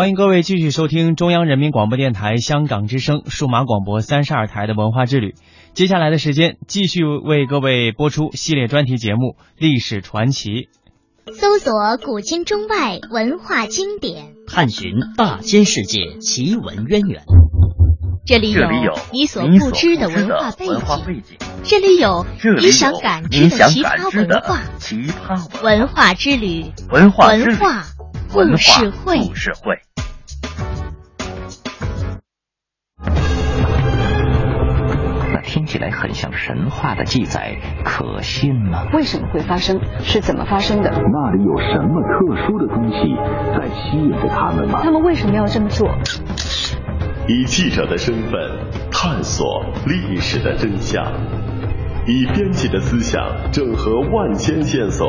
欢迎各位继续收听中央人民广播电台香港之声数码广播三十二台的文化之旅。接下来的时间，继续为各位播出系列专题节目《历史传奇》，搜索古今中外文化经典，探寻大千世界奇闻渊源。这里有你所不知的文化背景，这里有你想感知的奇葩文化。奇葩文化之旅，文化文化故事会。故事会。听起来很像神话的记载，可信吗？为什么会发生？是怎么发生的？那里有什么特殊的东西在吸引着他们吗？他们为什么要这么做？以记者的身份探索历史的真相，以编辑的思想整合万千线索，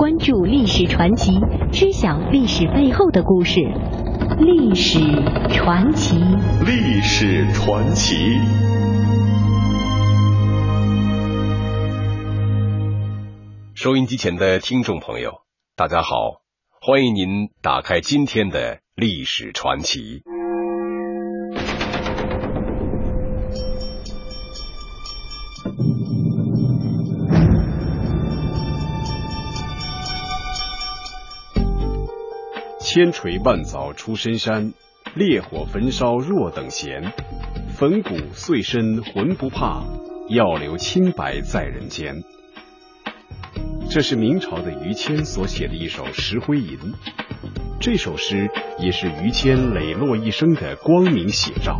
关注历史传奇，知晓历史背后的故事。历史传奇，历史传奇。收音机前的听众朋友，大家好，欢迎您打开今天的历史传奇。千锤万凿出深山，烈火焚烧若等闲。粉骨碎身浑不怕，要留清白在人间。这是明朝的于谦所写的一首《石灰吟》，这首诗也是于谦磊落一生的光明写照。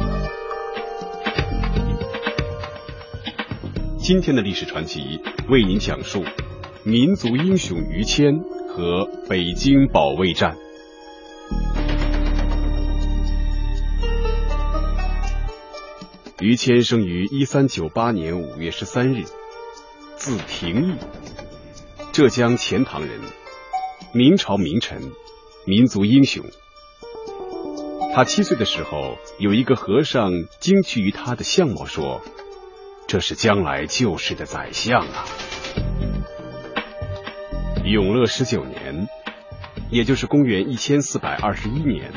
今天的历史传奇为您讲述民族英雄于谦和北京保卫战。于谦生于一三九八年五月十三日，字廷义。浙江钱塘人，明朝名臣，民族英雄。他七岁的时候，有一个和尚惊奇于他的相貌，说：“这是将来救世的宰相啊！”永乐十九年，也就是公元一千四百二十一年，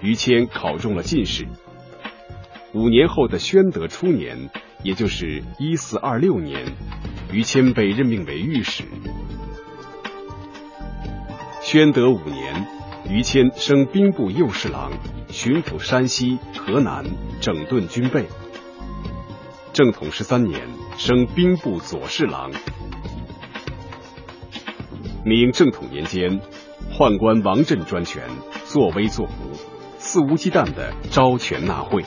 于谦考中了进士。五年后的宣德初年，也就是一四二六年，于谦被任命为御史。宣德五年，于谦升兵部右侍郎，巡抚山西、河南，整顿军备。正统十三年，升兵部左侍郎。明正统年间，宦官王振专权，作威作福，肆无忌惮的招权纳贿，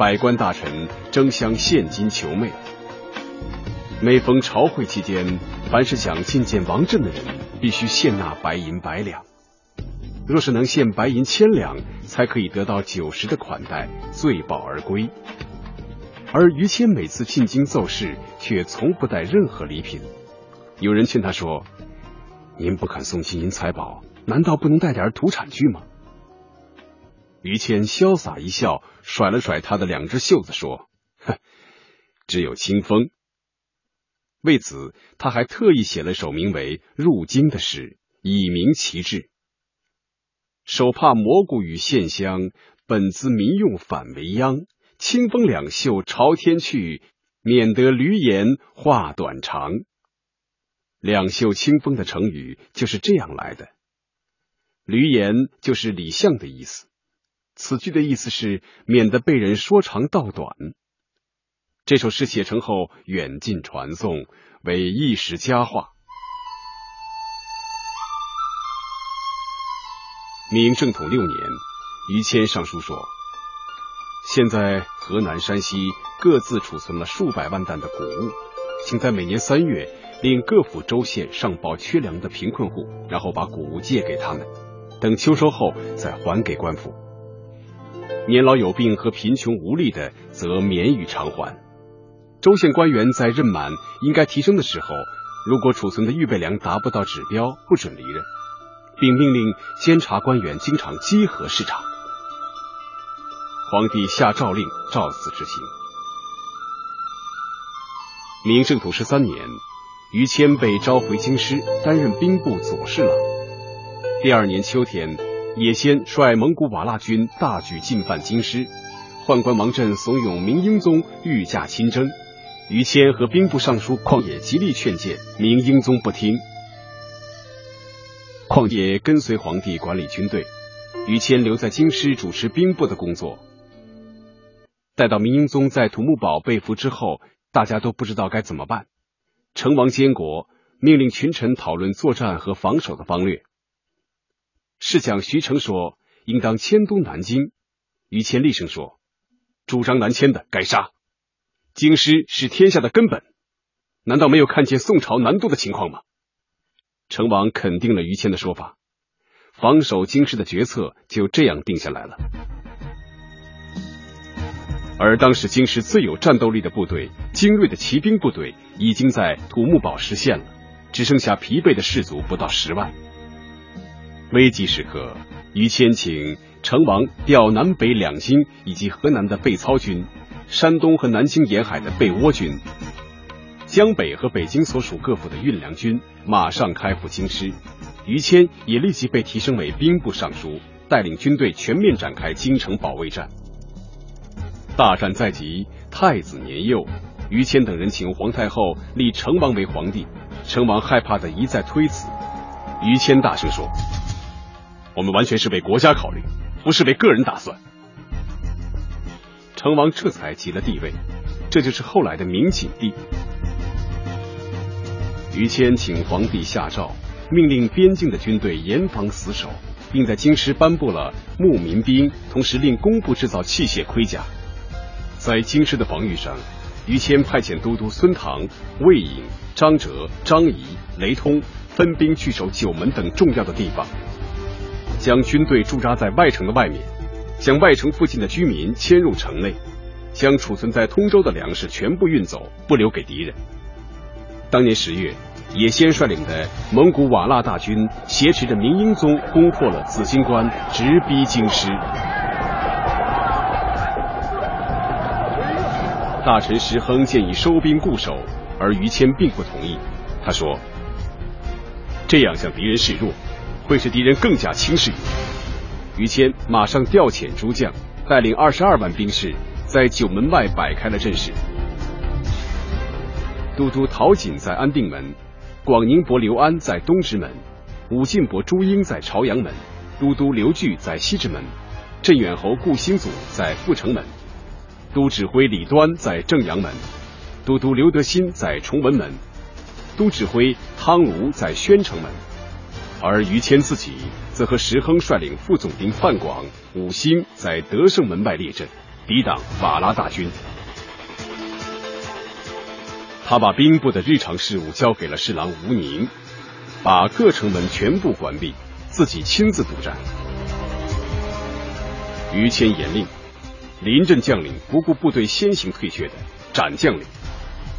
百官大臣争相献金求媚。每逢朝会期间，凡是想觐见王振的人。必须献纳白银百两，若是能献白银千两，才可以得到九十的款待，醉饱而归。而于谦每次进京奏事，却从不带任何礼品。有人劝他说：“您不肯送金银财宝，难道不能带点土产去吗？”于谦潇洒一笑，甩了甩他的两只袖子，说：“哼，只有清风。”为此，他还特意写了首名为《入京》的诗，以明其志。手帕蘑菇与线香，本资民用反为殃。清风两袖朝天去，免得闾阎话短长。两袖清风的成语就是这样来的。闾阎就是李相的意思。此句的意思是免得被人说长道短。这首诗写成后，远近传颂，为一时佳话。明正统六年，于谦上书说：“现在河南、山西各自储存了数百万担的谷物，请在每年三月令各府州县上报缺粮的贫困户，然后把谷物借给他们，等秋收后再还给官府。年老有病和贫穷无力的，则免予偿还。州县官员在任满应该提升的时候，如果储存的预备粮达不到指标，不准离任。”并命令监察官员经常稽核视察。皇帝下诏令，照此执行。明正统十三年，于谦被召回京师，担任兵部左侍郎。第二年秋天，野先率蒙古瓦剌军大举进犯京师，宦官王振怂恿明英宗御驾亲征，于谦和兵部尚书旷野极力劝谏，明英宗不听。旷野跟随皇帝管理军队，于谦留在京师主持兵部的工作。待到明英宗在土木堡被俘之后，大家都不知道该怎么办。成王监国，命令群臣讨论作战和防守的方略。是讲徐成说：“应当迁都南京。”于谦厉声说：“主张南迁的，该杀！京师是天下的根本，难道没有看见宋朝南渡的情况吗？”成王肯定了于谦的说法，防守京师的决策就这样定下来了。而当时京师最有战斗力的部队——精锐的骑兵部队，已经在土木堡实现了，只剩下疲惫的士卒不到十万。危急时刻，于谦请成王调南北两京以及河南的备操军、山东和南京沿海的备倭军。江北和北京所属各府的运粮军马上开赴京师，于谦也立即被提升为兵部尚书，带领军队全面展开京城保卫战。大战在即，太子年幼，于谦等人请皇太后立成王为皇帝，成王害怕的一再推辞。于谦大声说：“我们完全是为国家考虑，不是为个人打算。”成王这才即了帝位，这就是后来的明景帝。于谦请皇帝下诏，命令边境的军队严防死守，并在京师颁布了募民兵，同时令工部制造器械盔甲。在京师的防御上，于谦派遣都督孙唐、魏颖、张哲、张仪、雷通分兵据守九门等重要的地方，将军队驻扎在外城的外面，将外城附近的居民迁入城内，将储存在通州的粮食全部运走，不留给敌人。当年十月，野先率领的蒙古瓦剌大军挟持着明英宗，攻破了紫金关，直逼京师。大臣石亨建议收兵固守，而于谦并不同意。他说：“这样向敌人示弱，会使敌人更加轻视于于谦马上调遣诸将，带领二十二万兵士，在九门外摆开了阵势。都督陶瑾在安定门，广宁伯刘安在东直门，武进伯朱英在朝阳门，都督刘据在西直门，镇远侯顾兴祖在阜成门，都指挥李端在正阳门，都督刘德新在崇文门，都指挥汤儒在宣城门，而于谦自己则和石亨率领副总兵范广、武兴在德胜门外列阵，抵挡瓦剌大军。他把兵部的日常事务交给了侍郎吴宁，把各城门全部关闭，自己亲自督战。于谦严令：临阵将领不顾部队先行退却的，斩将领；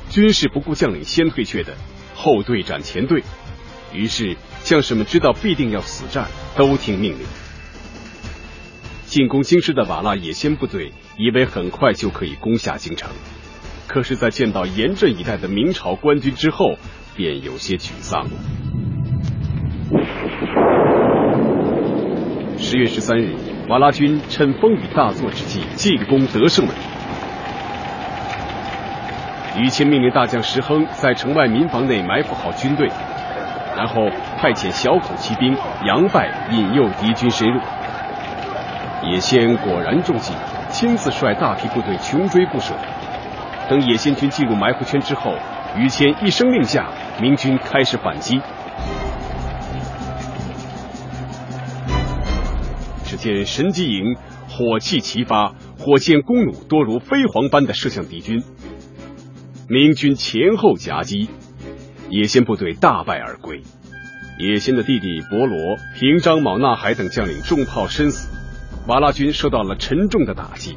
军士不顾将领先退却的，后队斩前队。于是将士们知道必定要死战，都听命令。进攻京师的瓦剌野先部队以为很快就可以攻下京城。可是，在见到严阵以待的明朝官军之后，便有些沮丧。十月十三日，瓦剌军趁风雨大作之际进攻德胜门。于谦命令大将石亨在城外民房内埋伏好军队，然后派遣小口骑兵佯败引诱敌军深入。野先果然中计，亲自率大批部队穷追不舍。等野先军进入埋伏圈之后，于谦一声令下，明军开始反击。只见神机营火器齐发，火箭弓弩多如飞蝗般的射向敌军。明军前后夹击，野先部队大败而归。野先的弟弟伯罗、平章、卯纳海等将领中炮身死，瓦剌军受到了沉重的打击。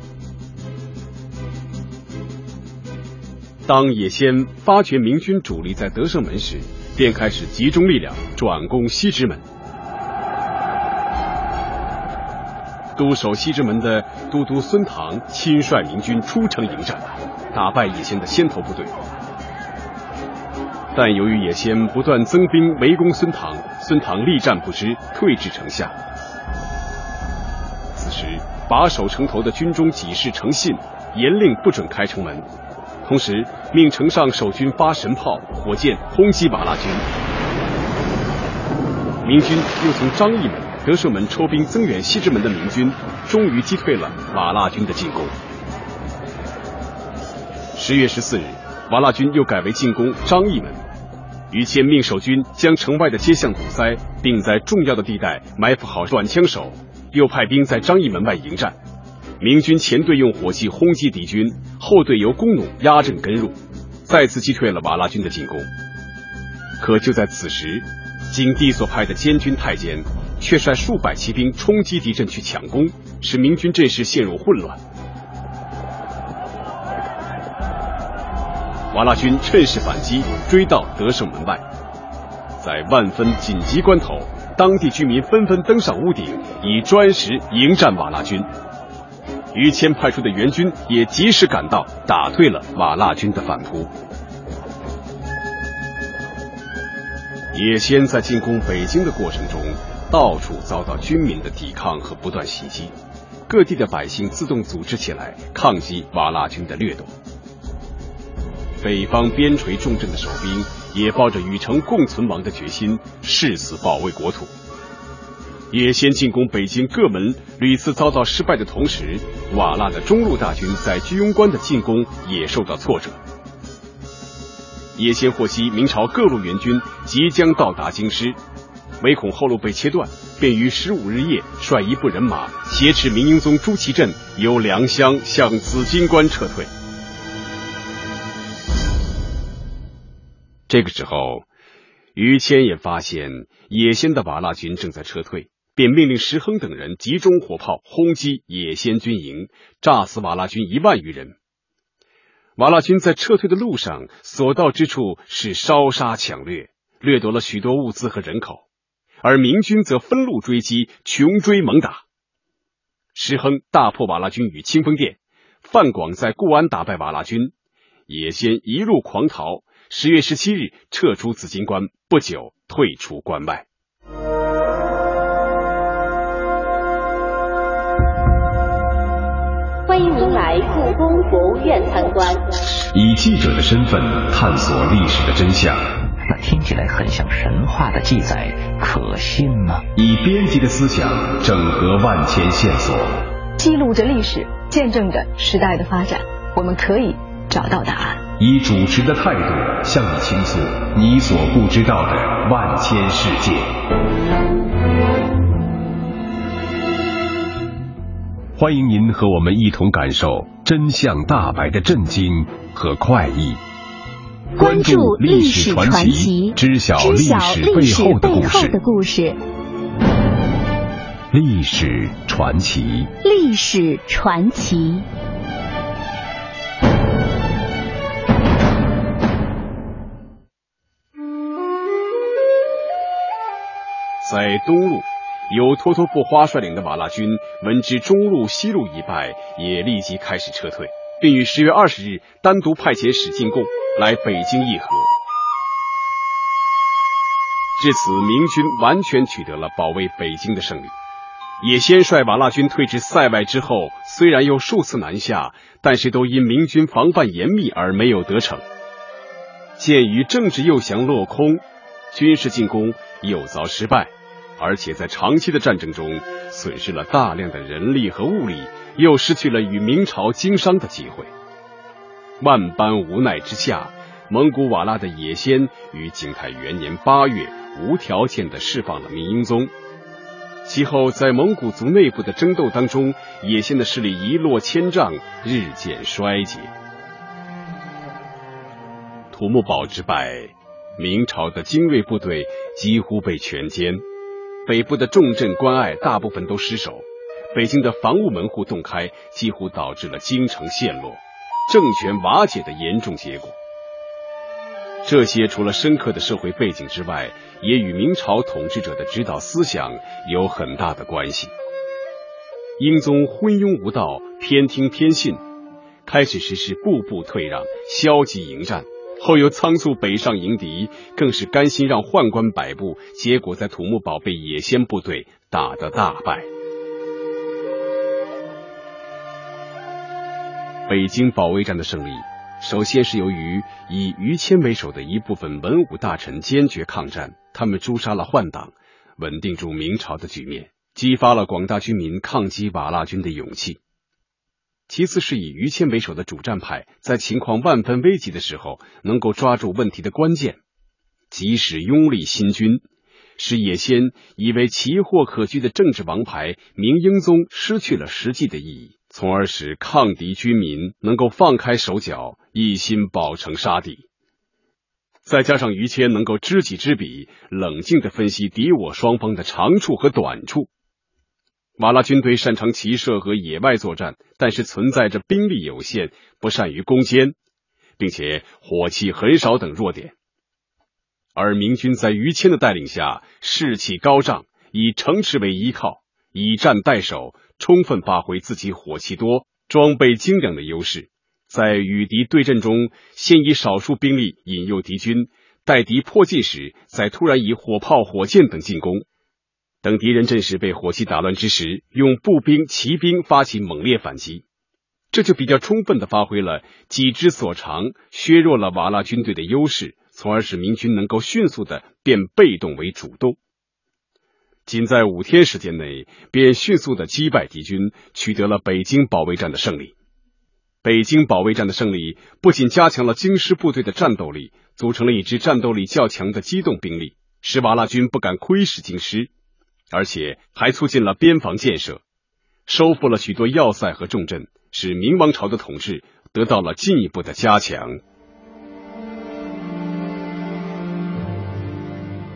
当野先发觉明军主力在德胜门时，便开始集中力量转攻西直门。督守西直门的都督孙唐亲率明军出城迎战。打败野先的先头部队，但由于野先不断增兵围攻孙唐，孙唐力战不支，退至城下。此时，把守城头的军中给事诚信严令不准开城门，同时命城上守军发神炮、火箭轰击瓦剌军。明军又从张义门、德胜门抽兵增援西直门的明军，终于击退了瓦剌军的进攻。十月十四日，瓦剌军又改为进攻张义门。于谦命守军将城外的街巷堵塞，并在重要的地带埋伏好短枪手，又派兵在张义门外迎战。明军前队用火器轰击敌军，后队由弓弩压阵跟入，再次击退了瓦剌军的进攻。可就在此时，景帝所派的监军太监却率数百骑兵冲击敌阵去抢攻，使明军阵势陷入混乱。瓦剌军趁势反击，追到德胜门外。在万分紧急关头，当地居民纷纷登上屋顶，以砖石迎战瓦剌军。于谦派出的援军也及时赶到，打退了瓦剌军的反扑。野先在进攻北京的过程中，到处遭到军民的抵抗和不断袭击，各地的百姓自动组织起来抗击瓦剌军的掠夺。北方边陲重镇的守兵也抱着与城共存亡的决心，誓死保卫国土。野先进攻北京各门屡次遭到失败的同时，瓦剌的中路大军在居庸关的进攻也受到挫折。野先获悉明朝各路援军即将到达京师，唯恐后路被切断，便于十五日夜率一部人马挟持明英宗朱祁镇由良乡向紫金关撤退。这个时候，于谦也发现野先的瓦剌军正在撤退，便命令石亨等人集中火炮轰击野先军营，炸死瓦剌军一万余人。瓦剌军在撤退的路上，所到之处是烧杀抢掠，掠夺了许多物资和人口；而明军则分路追击，穷追猛打。石亨大破瓦剌军于清风殿，范广在固安打败瓦剌军，野先一路狂逃。十月十七日撤出紫金关，不久退出关外。欢迎您来故宫博物院参观。以记者的身份探索历史的真相，那听起来很像神话的记载，可信吗？以编辑的思想整合万千线索，记录着历史，见证着时代的发展，我们可以找到答案。以主持的态度向你倾诉你所不知道的万千世界。欢迎您和我们一同感受真相大白的震惊和快意。关注历史传奇，知晓历史背后的故事。历史传奇。历史传奇。在东路，由托托布花率领的瓦剌军闻知中路、西路已败，也立即开始撤退，并于十月二十日单独派遣使进贡来北京议和。至此，明军完全取得了保卫北京的胜利。野先率瓦剌军退至塞外之后，虽然又数次南下，但是都因明军防范严密而没有得逞。鉴于政治诱降落空，军事进攻又遭失败，而且在长期的战争中损失了大量的人力和物力，又失去了与明朝经商的机会。万般无奈之下，蒙古瓦剌的野先于景泰元年八月无条件的释放了明英宗。其后，在蒙古族内部的争斗当中，野先的势力一落千丈，日渐衰竭。土木堡之败，明朝的精锐部队几乎被全歼，北部的重镇关隘大部分都失守，北京的防务门户洞开，几乎导致了京城陷落、政权瓦解的严重结果。这些除了深刻的社会背景之外，也与明朝统治者的指导思想有很大的关系。英宗昏庸无道，偏听偏信，开始实施步步退让、消极迎战，后又仓促北上迎敌，更是甘心让宦官摆布，结果在土木堡被野先部队打得大败。北京保卫战的胜利。首先是由于以于谦为首的一部分文武大臣坚决抗战，他们诛杀了宦党，稳定住明朝的局面，激发了广大军民抗击瓦剌军的勇气。其次是以于谦为首的主战派，在情况万分危急的时候，能够抓住问题的关键，即使拥立新军，使野先以为奇货可居的政治王牌明英宗失去了实际的意义。从而使抗敌军民能够放开手脚，一心保城杀敌。再加上于谦能够知己知彼，冷静的分析敌我双方的长处和短处。瓦剌军队擅长骑射和野外作战，但是存在着兵力有限、不善于攻坚，并且火器很少等弱点。而明军在于谦的带领下，士气高涨，以城池为依靠，以战代守。充分发挥自己火器多、装备精良的优势，在与敌对阵中，先以少数兵力引诱敌军，待敌迫近时，再突然以火炮、火箭等进攻。等敌人阵势被火器打乱之时，用步兵、骑兵发起猛烈反击。这就比较充分的发挥了己之所长，削弱了瓦剌军队的优势，从而使明军能够迅速的变被动为主动。仅在五天时间内，便迅速的击败敌军，取得了北京保卫战的胜利。北京保卫战的胜利不仅加强了京师部队的战斗力，组成了一支战斗力较强的机动兵力，使瓦剌军不敢窥视京师，而且还促进了边防建设，收复了许多要塞和重镇，使明王朝的统治得到了进一步的加强。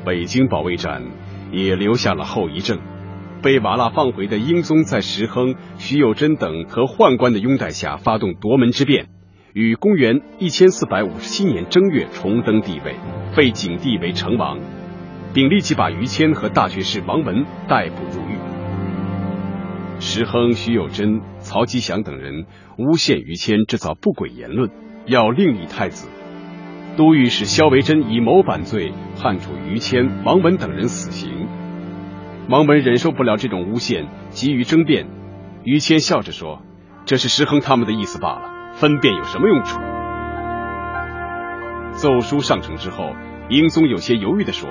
北京保卫战。也留下了后遗症。被瓦剌放回的英宗，在石亨、徐有贞等和宦官的拥戴下，发动夺门之变，于公元一千四百五十七年正月重登帝位，废景帝为成王，并立即把于谦和大学士王文逮捕入狱。石亨、徐有贞、曹吉祥等人诬陷于谦制造不轨言论，要另立太子。都御史萧维珍以谋反罪判处于谦、王文等人死刑。王文忍受不了这种诬陷，急于争辩。于谦笑着说：“这是石亨他们的意思罢了，分辨有什么用处？”奏书上呈之后，英宗有些犹豫地说：“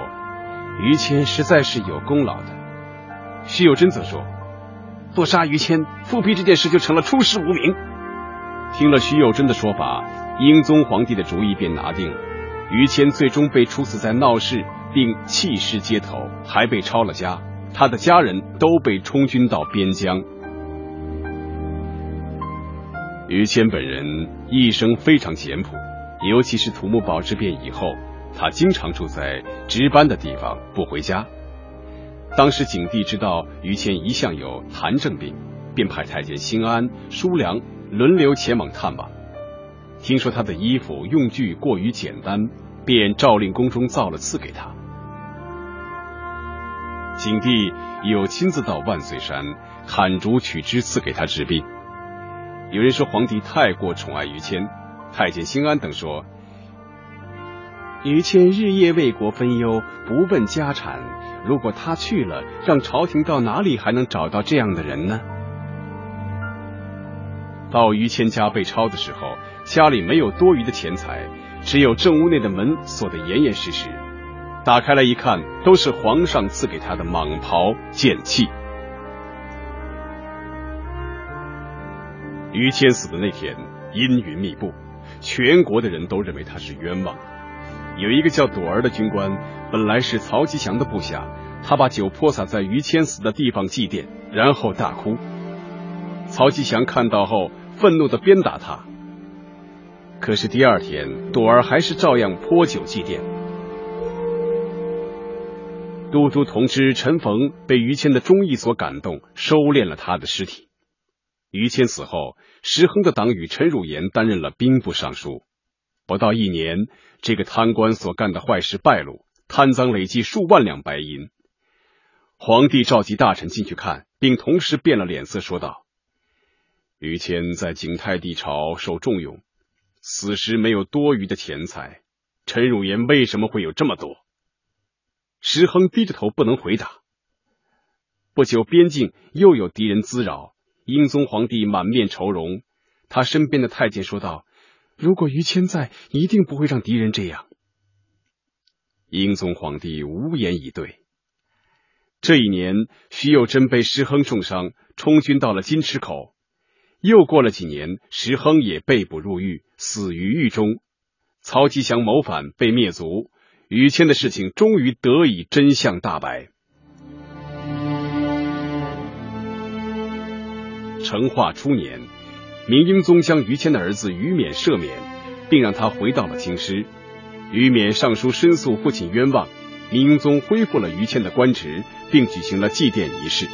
于谦实在是有功劳的。”徐有贞则说：“不杀于谦，复辟这件事就成了出师无名。”听了徐有贞的说法。英宗皇帝的主意便拿定了，于谦最终被处死在闹市，并弃尸街头，还被抄了家。他的家人都被充军到边疆。于谦本人一生非常简朴，尤其是土木堡之变以后，他经常住在值班的地方，不回家。当时景帝知道于谦一向有痰症病，便派太监辛安、舒良轮流前往探望。听说他的衣服用具过于简单，便诏令宫中造了赐给他。景帝又亲自到万岁山砍竹取枝赐给他治病。有人说皇帝太过宠爱于谦，太监兴安等说，于谦日夜为国分忧，不问家产。如果他去了，让朝廷到哪里还能找到这样的人呢？到于谦家被抄的时候，家里没有多余的钱财，只有正屋内的门锁得严严实实。打开来一看，都是皇上赐给他的蟒袍剑器。于谦死的那天，阴云密布，全国的人都认为他是冤枉的。有一个叫朵儿的军官，本来是曹吉祥的部下，他把酒泼洒在于谦死的地方祭奠，然后大哭。曹吉祥看到后，愤怒的鞭打他。可是第二天，朵儿还是照样泼酒祭奠。都督同知陈逢被于谦的忠义所感动，收敛了他的尸体。于谦死后，石亨的党羽陈汝言担任了兵部尚书。不到一年，这个贪官所干的坏事败露，贪赃累计数万两白银。皇帝召集大臣进去看，并同时变了脸色，说道：“于谦在景泰帝朝受重用，死时没有多余的钱财。陈汝言为什么会有这么多？”石亨低着头不能回答。不久，边境又有敌人滋扰。英宗皇帝满面愁容，他身边的太监说道：“如果于谦在，一定不会让敌人这样。”英宗皇帝无言以对。这一年，徐有贞被石亨重伤，充军到了金池口。又过了几年，石亨也被捕入狱，死于狱中。曹吉祥谋反，被灭族。于谦的事情终于得以真相大白。成化初年，明英宗将于谦的儿子于勉赦免，并让他回到了京师。于勉上书申诉父亲冤枉，明英宗恢复了于谦的官职，并举行了祭奠仪式。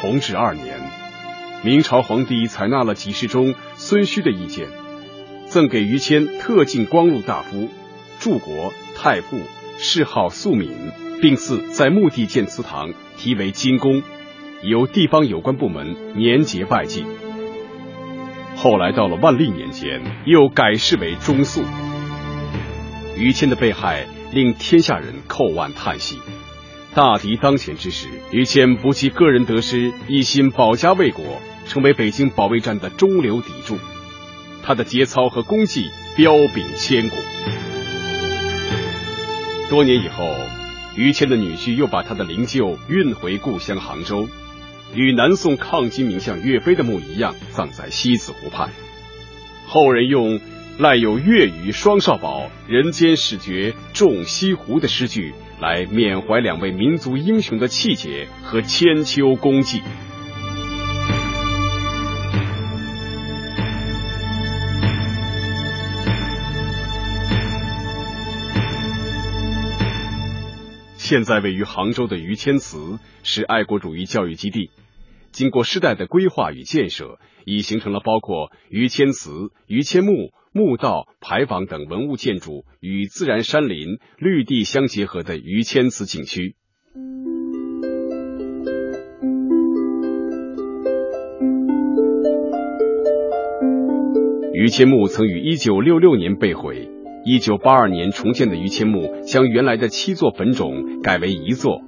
弘治二年，明朝皇帝采纳了给事中孙须的意见，赠给于谦特进光禄大夫、柱国、太傅，谥号肃敏，并赐在墓地建祠堂，题为金宫。由地方有关部门年节拜祭。后来到了万历年间，又改谥为中肃。于谦的被害令天下人叩腕叹息。大敌当前之时，于谦不计个人得失，一心保家卫国，成为北京保卫战的中流砥柱。他的节操和功绩彪炳千古。多年以后，于谦的女婿又把他的灵柩运回故乡杭州。与南宋抗金名将岳飞的墓一样，葬在西子湖畔。后人用“赖有岳与双少保，人间始觉重西湖”的诗句来缅怀两位民族英雄的气节和千秋功绩。现在位于杭州的于谦祠是爱国主义教育基地，经过世代的规划与建设，已形成了包括于谦祠、于谦墓、墓道、牌坊等文物建筑与自然山林、绿地相结合的于谦祠景区。于谦墓曾于一九六六年被毁。一九八二年重建的于谦墓，将原来的七座坟冢改为一座，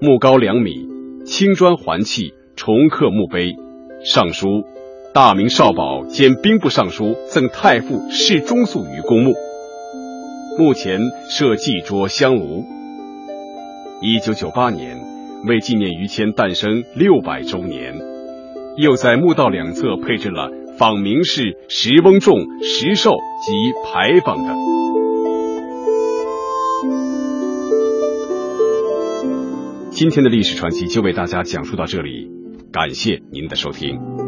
墓高两米，青砖环砌，重刻墓碑，上书“大明少保兼兵部尚书赠太傅侍中肃于公墓”。墓前设祭桌香炉。一九九八年，为纪念于谦诞生六百周年，又在墓道两侧配置了仿明式石翁仲、石兽及牌坊等。今天的历史传奇就为大家讲述到这里，感谢您的收听。